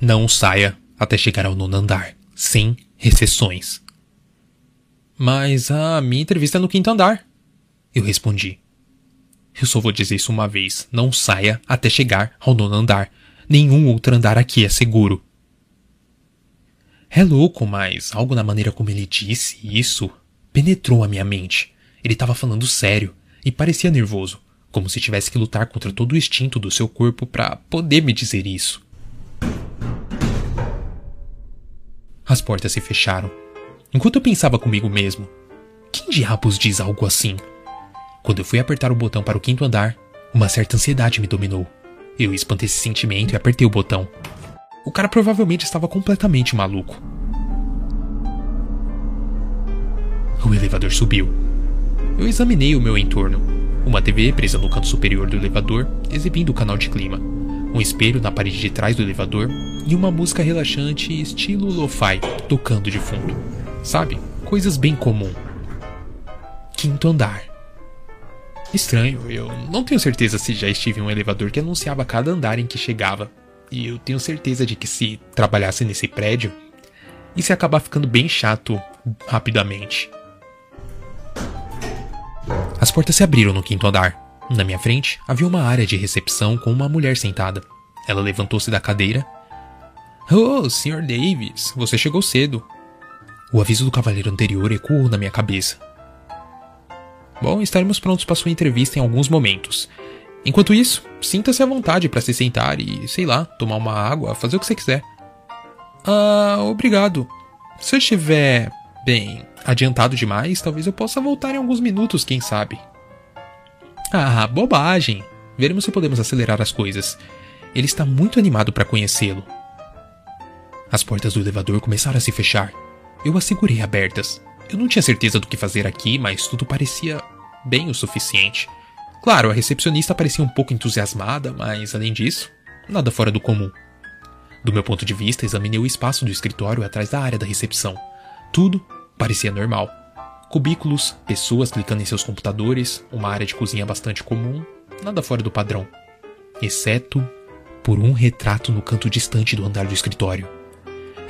Não saia até chegar ao nono andar, sem recessões. Mas a minha entrevista é no quinto andar. Eu respondi. Eu só vou dizer isso uma vez. Não saia até chegar ao nono andar. Nenhum outro andar aqui é seguro. É louco, mas algo na maneira como ele disse isso penetrou a minha mente. Ele estava falando sério e parecia nervoso, como se tivesse que lutar contra todo o instinto do seu corpo para poder me dizer isso. As portas se fecharam. Enquanto eu pensava comigo mesmo, quem diabos diz algo assim? Quando eu fui apertar o botão para o quinto andar, uma certa ansiedade me dominou. Eu espantei esse sentimento e apertei o botão. O cara provavelmente estava completamente maluco. O elevador subiu. Eu examinei o meu entorno. Uma TV presa no canto superior do elevador, exibindo o canal de clima. Um espelho na parede de trás do elevador e uma música relaxante estilo lo-fi tocando de fundo. Sabe? Coisas bem comum. Quinto andar. Estranho, eu não tenho certeza se já estive em um elevador que anunciava cada andar em que chegava. E eu tenho certeza de que se trabalhasse nesse prédio, isso ia acabar ficando bem chato rapidamente. As portas se abriram no quinto andar. Na minha frente havia uma área de recepção com uma mulher sentada. Ela levantou-se da cadeira. Oh, Sr. Davis, você chegou cedo. O aviso do cavaleiro anterior ecoou na minha cabeça. Bom, estaremos prontos para sua entrevista em alguns momentos. Enquanto isso, sinta-se à vontade para se sentar e, sei lá, tomar uma água, fazer o que você quiser. Ah, obrigado. Se eu estiver, bem, adiantado demais, talvez eu possa voltar em alguns minutos, quem sabe. Ah, bobagem. Veremos se podemos acelerar as coisas. Ele está muito animado para conhecê-lo. As portas do elevador começaram a se fechar. Eu as segurei abertas. Eu não tinha certeza do que fazer aqui, mas tudo parecia bem o suficiente. Claro, a recepcionista parecia um pouco entusiasmada, mas além disso, nada fora do comum. Do meu ponto de vista, examinei o espaço do escritório atrás da área da recepção. Tudo parecia normal. Cubículos, pessoas clicando em seus computadores, uma área de cozinha bastante comum, nada fora do padrão. Exceto por um retrato no canto distante do andar do escritório.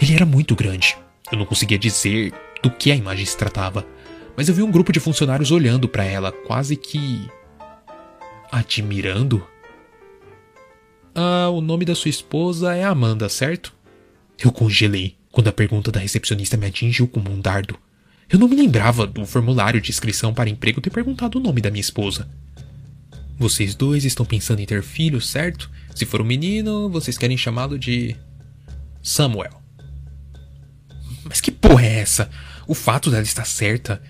Ele era muito grande. Eu não conseguia dizer do que a imagem se tratava, mas eu vi um grupo de funcionários olhando para ela, quase que. admirando. Ah, o nome da sua esposa é Amanda, certo? Eu congelei quando a pergunta da recepcionista me atingiu como um dardo. Eu não me lembrava do formulário de inscrição para emprego ter perguntado o nome da minha esposa. Vocês dois estão pensando em ter filhos, certo? Se for um menino, vocês querem chamá-lo de. Samuel. Mas que porra é essa? O fato dela estar certa.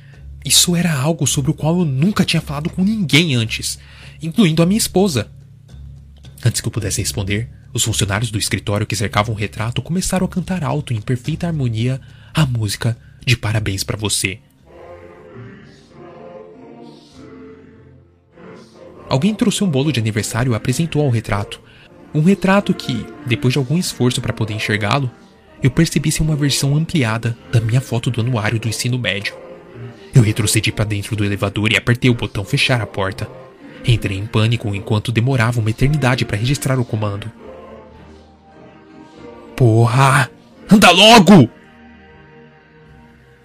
Isso era algo sobre o qual eu nunca tinha falado com ninguém antes, incluindo a minha esposa. Antes que eu pudesse responder, os funcionários do escritório que cercavam o retrato começaram a cantar alto em perfeita harmonia a música de Parabéns para você. Alguém trouxe um bolo de aniversário e apresentou ao retrato. Um retrato que, depois de algum esforço para poder enxergá-lo, eu percebi ser uma versão ampliada da minha foto do anuário do ensino médio. Eu retrocedi para dentro do elevador e apertei o botão fechar a porta. Entrei em pânico enquanto demorava uma eternidade para registrar o comando. Porra! Anda logo!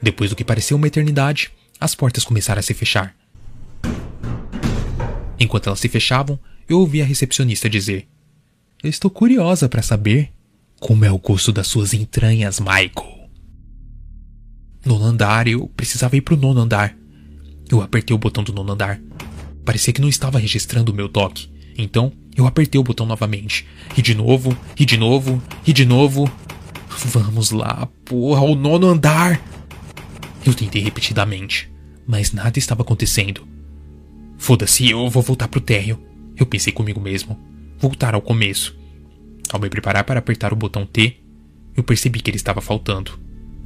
Depois do que pareceu uma eternidade, as portas começaram a se fechar. Enquanto elas se fechavam, eu ouvi a recepcionista dizer: Estou curiosa para saber como é o gosto das suas entranhas, Michael? Nono andar, eu precisava ir pro nono andar. Eu apertei o botão do nono andar. Parecia que não estava registrando o meu toque. Então, eu apertei o botão novamente. E de novo, e de novo, e de novo. Vamos lá, porra, o nono andar! Eu tentei repetidamente, mas nada estava acontecendo. Foda-se, eu vou voltar pro térreo. Eu pensei comigo mesmo. Voltar ao começo. Ao me preparar para apertar o botão T, eu percebi que ele estava faltando.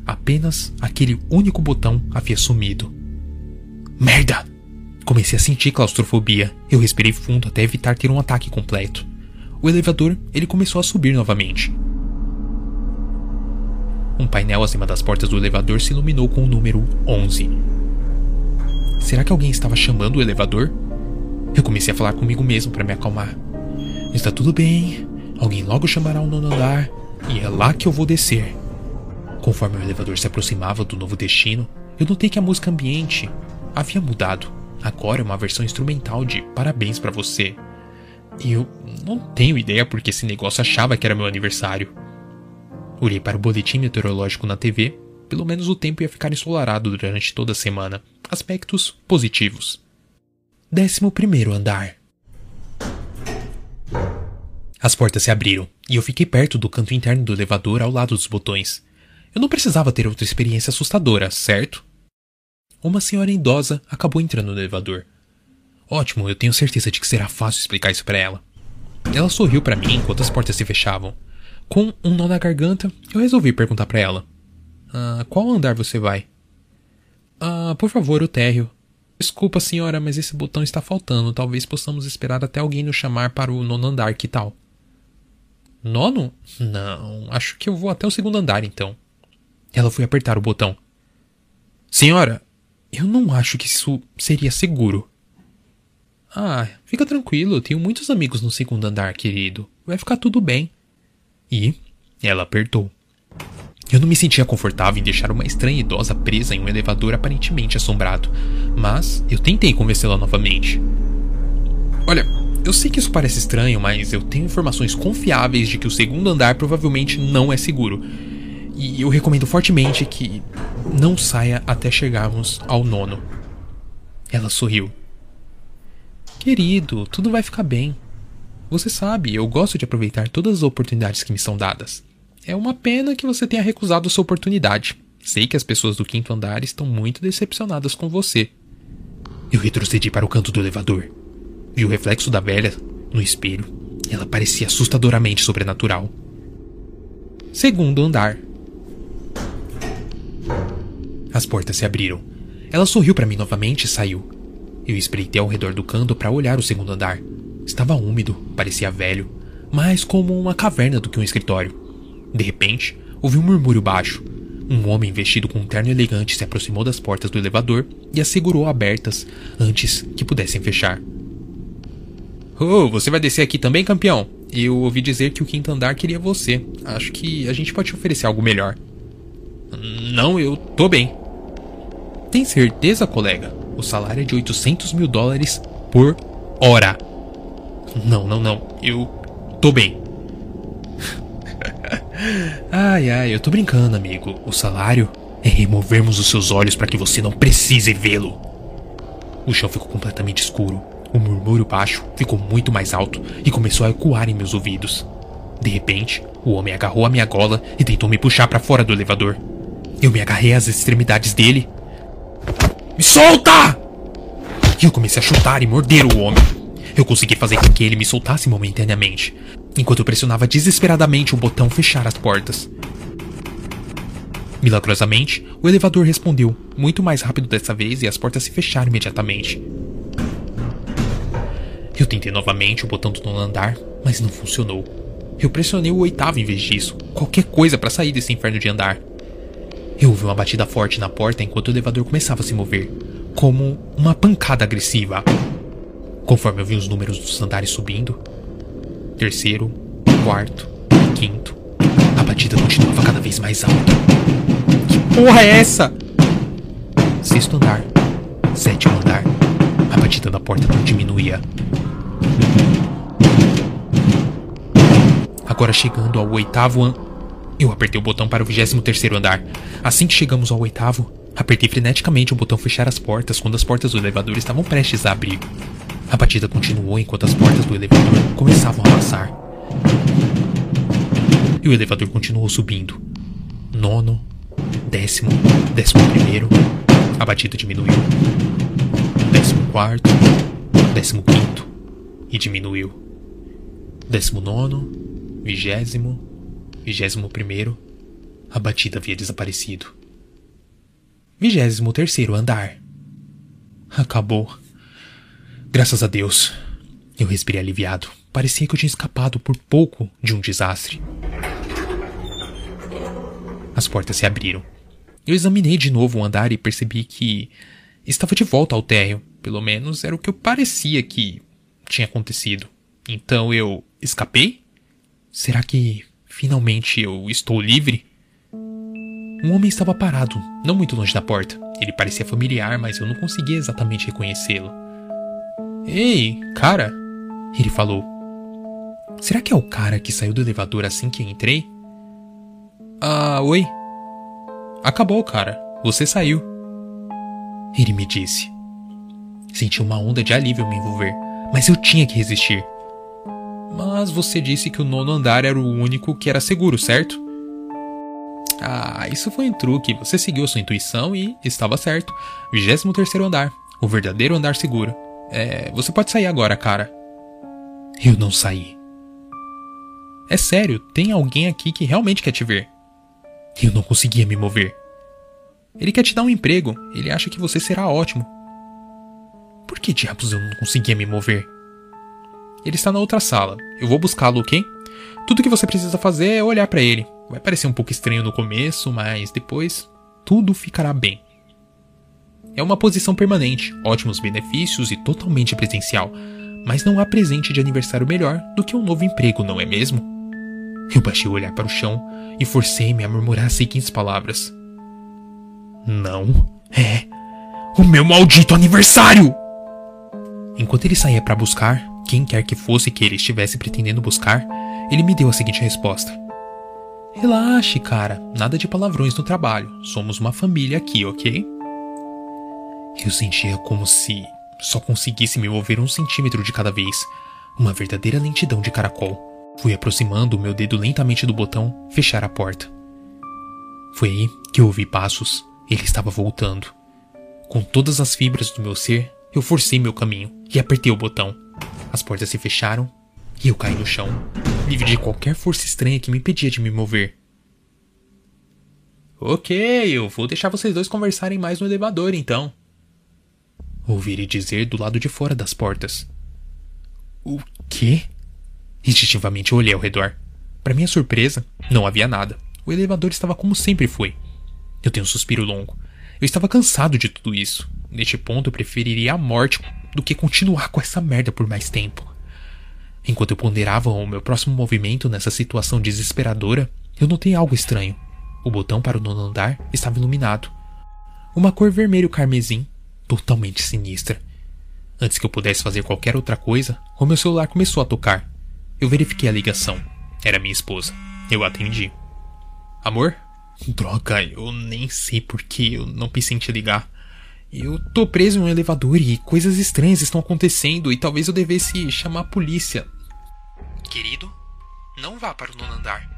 Apenas aquele único botão havia sumido. Merda! Comecei a sentir claustrofobia. Eu respirei fundo até evitar ter um ataque completo. O elevador, ele começou a subir novamente. Um painel acima das portas do elevador se iluminou com o número 11. Será que alguém estava chamando o elevador? Eu comecei a falar comigo mesmo para me acalmar. Está tudo bem. Alguém logo chamará o nono andar. E é lá que eu vou descer. Conforme o elevador se aproximava do novo destino, eu notei que a música ambiente havia mudado. Agora é uma versão instrumental de Parabéns para você. E eu não tenho ideia porque esse negócio achava que era meu aniversário. Olhei para o boletim meteorológico na TV. Pelo menos o tempo ia ficar ensolarado durante toda a semana. Aspectos positivos. Décimo primeiro andar. As portas se abriram e eu fiquei perto do canto interno do elevador ao lado dos botões. Eu não precisava ter outra experiência assustadora, certo? Uma senhora idosa acabou entrando no elevador. Ótimo, eu tenho certeza de que será fácil explicar isso para ela. Ela sorriu para mim enquanto as portas se fechavam. Com um nó na garganta, eu resolvi perguntar para ela: ah, Qual andar você vai? Ah, por favor, o térreo. Desculpa, senhora, mas esse botão está faltando. Talvez possamos esperar até alguém nos chamar para o nono andar, que tal? Nono? Não, acho que eu vou até o segundo andar então. Ela foi apertar o botão. Senhora, eu não acho que isso seria seguro. Ah, fica tranquilo, tenho muitos amigos no segundo andar, querido. Vai ficar tudo bem. E ela apertou. Eu não me sentia confortável em deixar uma estranha idosa presa em um elevador aparentemente assombrado, mas eu tentei convencê-la novamente. Olha, eu sei que isso parece estranho, mas eu tenho informações confiáveis de que o segundo andar provavelmente não é seguro. E eu recomendo fortemente que não saia até chegarmos ao nono. Ela sorriu. Querido, tudo vai ficar bem. Você sabe, eu gosto de aproveitar todas as oportunidades que me são dadas. É uma pena que você tenha recusado sua oportunidade. Sei que as pessoas do quinto andar estão muito decepcionadas com você. Eu retrocedi para o canto do elevador. Vi o reflexo da velha no espelho. Ela parecia assustadoramente sobrenatural. Segundo andar. As portas se abriram. Ela sorriu para mim novamente e saiu. Eu espreitei ao redor do canto para olhar o segundo andar. Estava úmido, parecia velho, mais como uma caverna do que um escritório. De repente, ouvi um murmúrio baixo. Um homem vestido com um terno elegante se aproximou das portas do elevador e as segurou abertas antes que pudessem fechar. Oh, você vai descer aqui também, campeão? Eu ouvi dizer que o quinto andar queria você. Acho que a gente pode te oferecer algo melhor. Não, eu tô bem. Tem certeza, colega? O salário é de 800 mil dólares por hora. Não, não, não. Eu tô bem. ai, ai, eu tô brincando, amigo. O salário é removermos os seus olhos para que você não precise vê-lo. O chão ficou completamente escuro. O murmúrio baixo ficou muito mais alto e começou a ecoar em meus ouvidos. De repente, o homem agarrou a minha gola e tentou me puxar para fora do elevador. Eu me agarrei às extremidades dele me solta! E eu comecei a chutar e morder o homem. Eu consegui fazer com que ele me soltasse momentaneamente, enquanto eu pressionava desesperadamente o botão fechar as portas. Milagrosamente, o elevador respondeu, muito mais rápido dessa vez, e as portas se fecharam imediatamente. Eu tentei novamente o botão do nono andar, mas não funcionou. Eu pressionei o oitavo em vez disso, qualquer coisa para sair desse inferno de andar. Eu ouvi uma batida forte na porta enquanto o elevador começava a se mover, como uma pancada agressiva. Conforme eu vi os números dos andares subindo, terceiro, quarto, quinto, a batida continuava cada vez mais alta. Que porra é essa? Sexto andar, sétimo andar, a batida da porta não diminuía. Agora chegando ao oitavo an eu apertei o botão para o 23 andar. Assim que chegamos ao oitavo, apertei freneticamente o botão fechar as portas quando as portas do elevador estavam prestes a abrir. A batida continuou enquanto as portas do elevador começavam a passar. E o elevador continuou subindo. Nono, décimo, décimo primeiro. A batida diminuiu. Décimo quarto, décimo quinto. E diminuiu. Décimo nono, vigésimo, Vigésimo primeiro, a batida havia desaparecido. Vigésimo terceiro andar. Acabou. Graças a Deus. Eu respirei aliviado. Parecia que eu tinha escapado por pouco de um desastre. As portas se abriram. Eu examinei de novo o andar e percebi que estava de volta ao térreo. Pelo menos era o que eu parecia que tinha acontecido. Então eu escapei? Será que Finalmente eu estou livre? Um homem estava parado, não muito longe da porta. Ele parecia familiar, mas eu não conseguia exatamente reconhecê-lo. Ei, cara! Ele falou. Será que é o cara que saiu do elevador assim que entrei? Ah, oi. Acabou, cara. Você saiu. Ele me disse. Senti uma onda de alívio me envolver, mas eu tinha que resistir. Mas você disse que o nono andar era o único que era seguro, certo? Ah, isso foi um truque. Você seguiu sua intuição e estava certo. 23 andar. O verdadeiro andar seguro. É, você pode sair agora, cara. Eu não saí. É sério, tem alguém aqui que realmente quer te ver. Eu não conseguia me mover. Ele quer te dar um emprego. Ele acha que você será ótimo. Por que diabos eu não conseguia me mover? Ele está na outra sala. Eu vou buscá-lo, ok? Tudo que você precisa fazer é olhar para ele. Vai parecer um pouco estranho no começo, mas depois tudo ficará bem. É uma posição permanente, ótimos benefícios e totalmente presencial, mas não há presente de aniversário melhor do que um novo emprego, não é mesmo? Eu baixei o olhar para o chão e forcei-me a murmurar as seguintes palavras: Não é o meu maldito aniversário! Enquanto ele saía para buscar quem quer que fosse que ele estivesse pretendendo buscar, ele me deu a seguinte resposta: Relaxe, cara. Nada de palavrões no trabalho. Somos uma família aqui, ok? Eu sentia como se só conseguisse me mover um centímetro de cada vez. Uma verdadeira lentidão de caracol. Fui aproximando o meu dedo lentamente do botão fechar a porta. Foi aí que eu ouvi passos. Ele estava voltando. Com todas as fibras do meu ser, eu forcei meu caminho e apertei o botão. As portas se fecharam e eu caí no chão, livre de qualquer força estranha que me impedia de me mover. Ok, eu vou deixar vocês dois conversarem mais no elevador então. Ouvi ele dizer do lado de fora das portas. O quê? Instintivamente olhei ao redor. Para minha surpresa, não havia nada. O elevador estava como sempre foi. Eu tenho um suspiro longo. Eu estava cansado de tudo isso. Neste ponto, eu preferiria a morte do que continuar com essa merda por mais tempo. Enquanto eu ponderava o meu próximo movimento nessa situação desesperadora, eu notei algo estranho. O botão para o nono andar estava iluminado. Uma cor vermelho carmesim, totalmente sinistra. Antes que eu pudesse fazer qualquer outra coisa, o meu celular começou a tocar. Eu verifiquei a ligação. Era minha esposa. Eu atendi. Amor? Droga, eu nem sei por que eu não pensei em te ligar. Eu tô preso em um elevador e coisas estranhas estão acontecendo e talvez eu devesse chamar a polícia. Querido, não vá para o nono andar.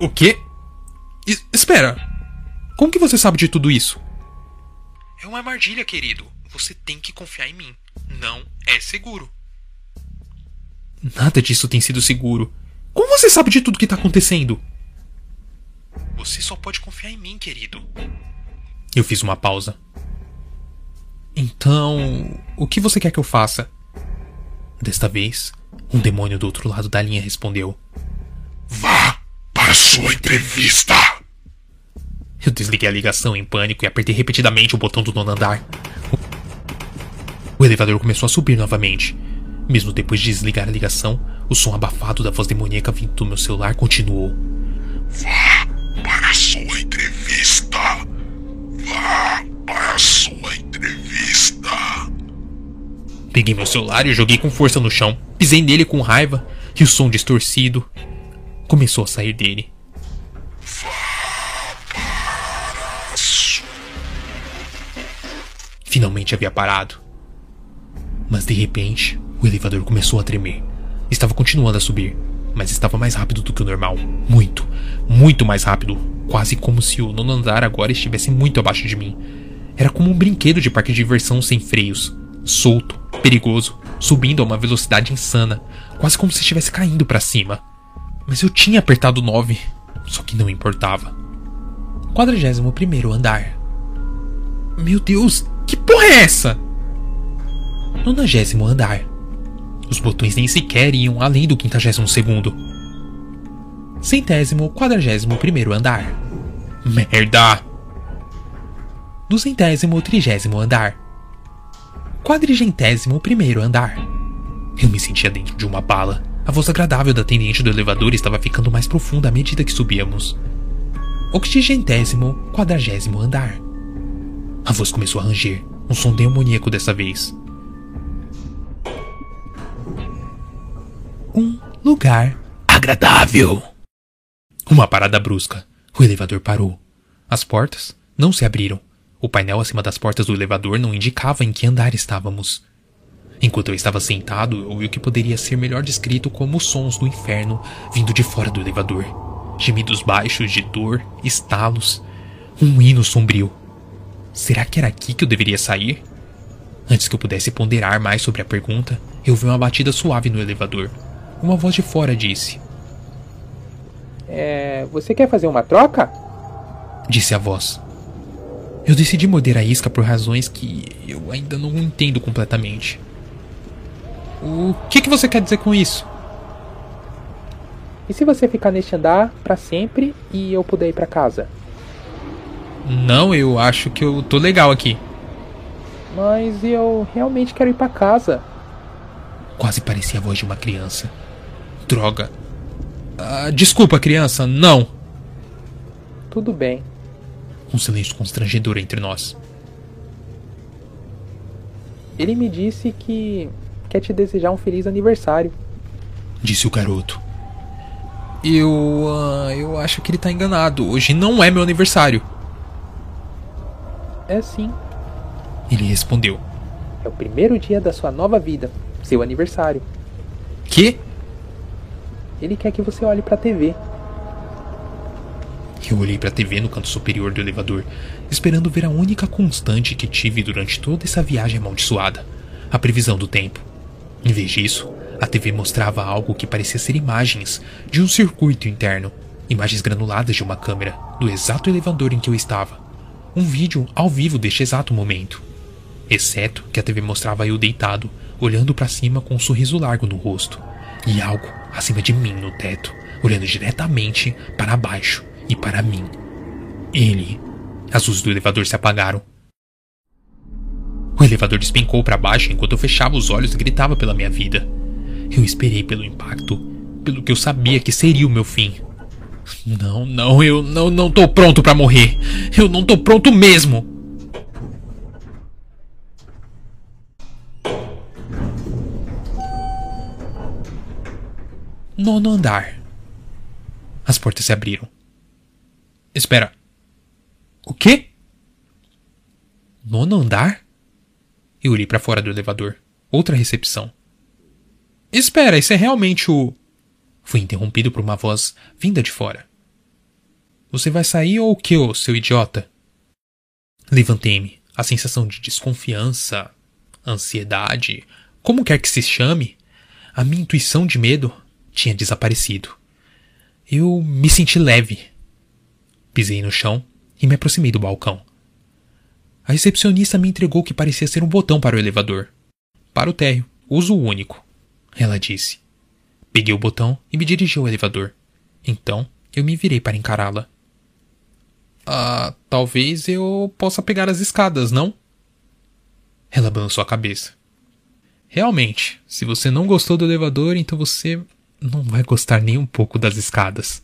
O quê? I espera! Como que você sabe de tudo isso? É uma armadilha, querido. Você tem que confiar em mim. Não é seguro. Nada disso tem sido seguro. Como você sabe de tudo que está acontecendo? Você só pode confiar em mim, querido. Eu fiz uma pausa. Então, o que você quer que eu faça? Desta vez, um demônio do outro lado da linha respondeu: Vá para sua entrevista! Eu desliguei a ligação em pânico e apertei repetidamente o botão do nono andar. O elevador começou a subir novamente. Mesmo depois de desligar a ligação, o som abafado da voz demoníaca vindo do meu celular continuou. Vá para sua entrevista! Vá para sua entrevista! Peguei meu celular e joguei com força no chão. Pisei nele com raiva e o som distorcido começou a sair dele. Finalmente havia parado. Mas de repente, o elevador começou a tremer. Estava continuando a subir, mas estava mais rápido do que o normal. Muito, muito mais rápido. Quase como se o nono andar agora estivesse muito abaixo de mim. Era como um brinquedo de parque de diversão sem freios. Solto, perigoso, subindo a uma velocidade insana, quase como se estivesse caindo para cima. Mas eu tinha apertado 9, só que não importava. 41 primeiro andar. Meu Deus, que porra é essa? 90 andar. Os botões nem sequer iam além do 52 segundo. Centésimo quadragésimo primeiro andar. Merda! Duzentésimo trigésimo andar quadrigentésimo primeiro andar. Eu me sentia dentro de uma bala. A voz agradável da atendente do elevador estava ficando mais profunda à medida que subíamos. Oxigentésimo quadragésimo andar. A voz começou a ranger, um som demoníaco dessa vez. Um lugar agradável. Uma parada brusca. O elevador parou. As portas não se abriram. O painel acima das portas do elevador não indicava em que andar estávamos. Enquanto eu estava sentado, eu ouvi o que poderia ser melhor descrito como sons do inferno vindo de fora do elevador. Gemidos baixos de dor, estalos, um hino sombrio. Será que era aqui que eu deveria sair? Antes que eu pudesse ponderar mais sobre a pergunta, eu ouvi uma batida suave no elevador. Uma voz de fora disse: É. Você quer fazer uma troca? Disse a voz. Eu decidi morder a isca por razões que eu ainda não entendo completamente. O que, que você quer dizer com isso? E se você ficar neste andar para sempre e eu puder ir para casa? Não, eu acho que eu tô legal aqui. Mas eu realmente quero ir para casa. Quase parecia a voz de uma criança. Droga. Ah, desculpa, criança, não. Tudo bem. Um silêncio constrangedor entre nós. Ele me disse que quer te desejar um feliz aniversário. Disse o garoto. Eu. Uh, eu acho que ele tá enganado. Hoje não é meu aniversário. É sim. Ele respondeu. É o primeiro dia da sua nova vida. Seu aniversário. Que? Ele quer que você olhe pra TV. Eu olhei para a TV no canto superior do elevador, esperando ver a única constante que tive durante toda essa viagem amaldiçoada: a previsão do tempo. Em vez disso, a TV mostrava algo que parecia ser imagens de um circuito interno, imagens granuladas de uma câmera, do exato elevador em que eu estava. Um vídeo ao vivo deste exato momento. Exceto que a TV mostrava eu deitado, olhando para cima com um sorriso largo no rosto, e algo acima de mim no teto, olhando diretamente para baixo e para mim. Ele. As luzes do elevador se apagaram. O elevador despencou para baixo enquanto eu fechava os olhos e gritava pela minha vida. Eu esperei pelo impacto, pelo que eu sabia que seria o meu fim. Não, não, eu não, não tô pronto para morrer. Eu não tô pronto mesmo. Nono andar. As portas se abriram. Espera. O quê? Nono andar? Eu olhei para fora do elevador. Outra recepção. Espera, isso é realmente o. Fui interrompido por uma voz vinda de fora. Você vai sair ou o que, ô, seu idiota? Levantei-me. A sensação de desconfiança, ansiedade, como quer que se chame, a minha intuição de medo tinha desaparecido. Eu me senti leve. Pisei no chão e me aproximei do balcão. A recepcionista me entregou o que parecia ser um botão para o elevador. Para o térreo, uso único, ela disse. Peguei o botão e me dirigi ao elevador. Então, eu me virei para encará-la. Ah, talvez eu possa pegar as escadas, não? Ela balançou a cabeça. Realmente, se você não gostou do elevador, então você não vai gostar nem um pouco das escadas.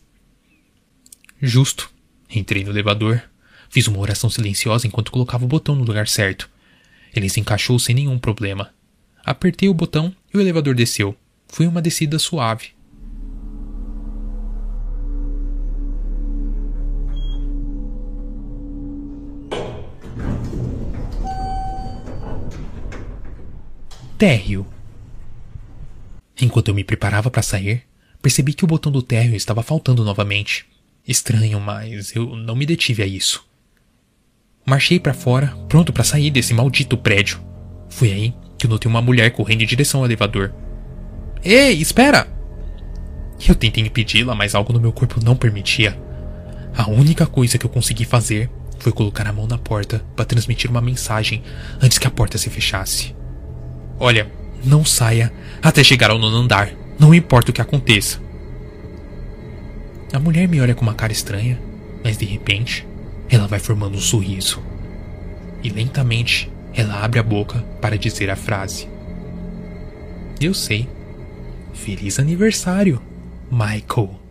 Justo. Entrei no elevador. Fiz uma oração silenciosa enquanto colocava o botão no lugar certo. Ele se encaixou sem nenhum problema. Apertei o botão e o elevador desceu. Foi uma descida suave. Térreo. Enquanto eu me preparava para sair, percebi que o botão do térreo estava faltando novamente. Estranho, mas eu não me detive a isso. Marchei para fora, pronto para sair desse maldito prédio. Foi aí que notei uma mulher correndo em direção ao elevador. Ei, espera! Eu tentei impedi-la, mas algo no meu corpo não permitia. A única coisa que eu consegui fazer foi colocar a mão na porta para transmitir uma mensagem antes que a porta se fechasse. Olha, não saia até chegar ao nono andar, não importa o que aconteça. A mulher me olha com uma cara estranha, mas de repente ela vai formando um sorriso. E lentamente ela abre a boca para dizer a frase. Eu sei. Feliz aniversário, Michael.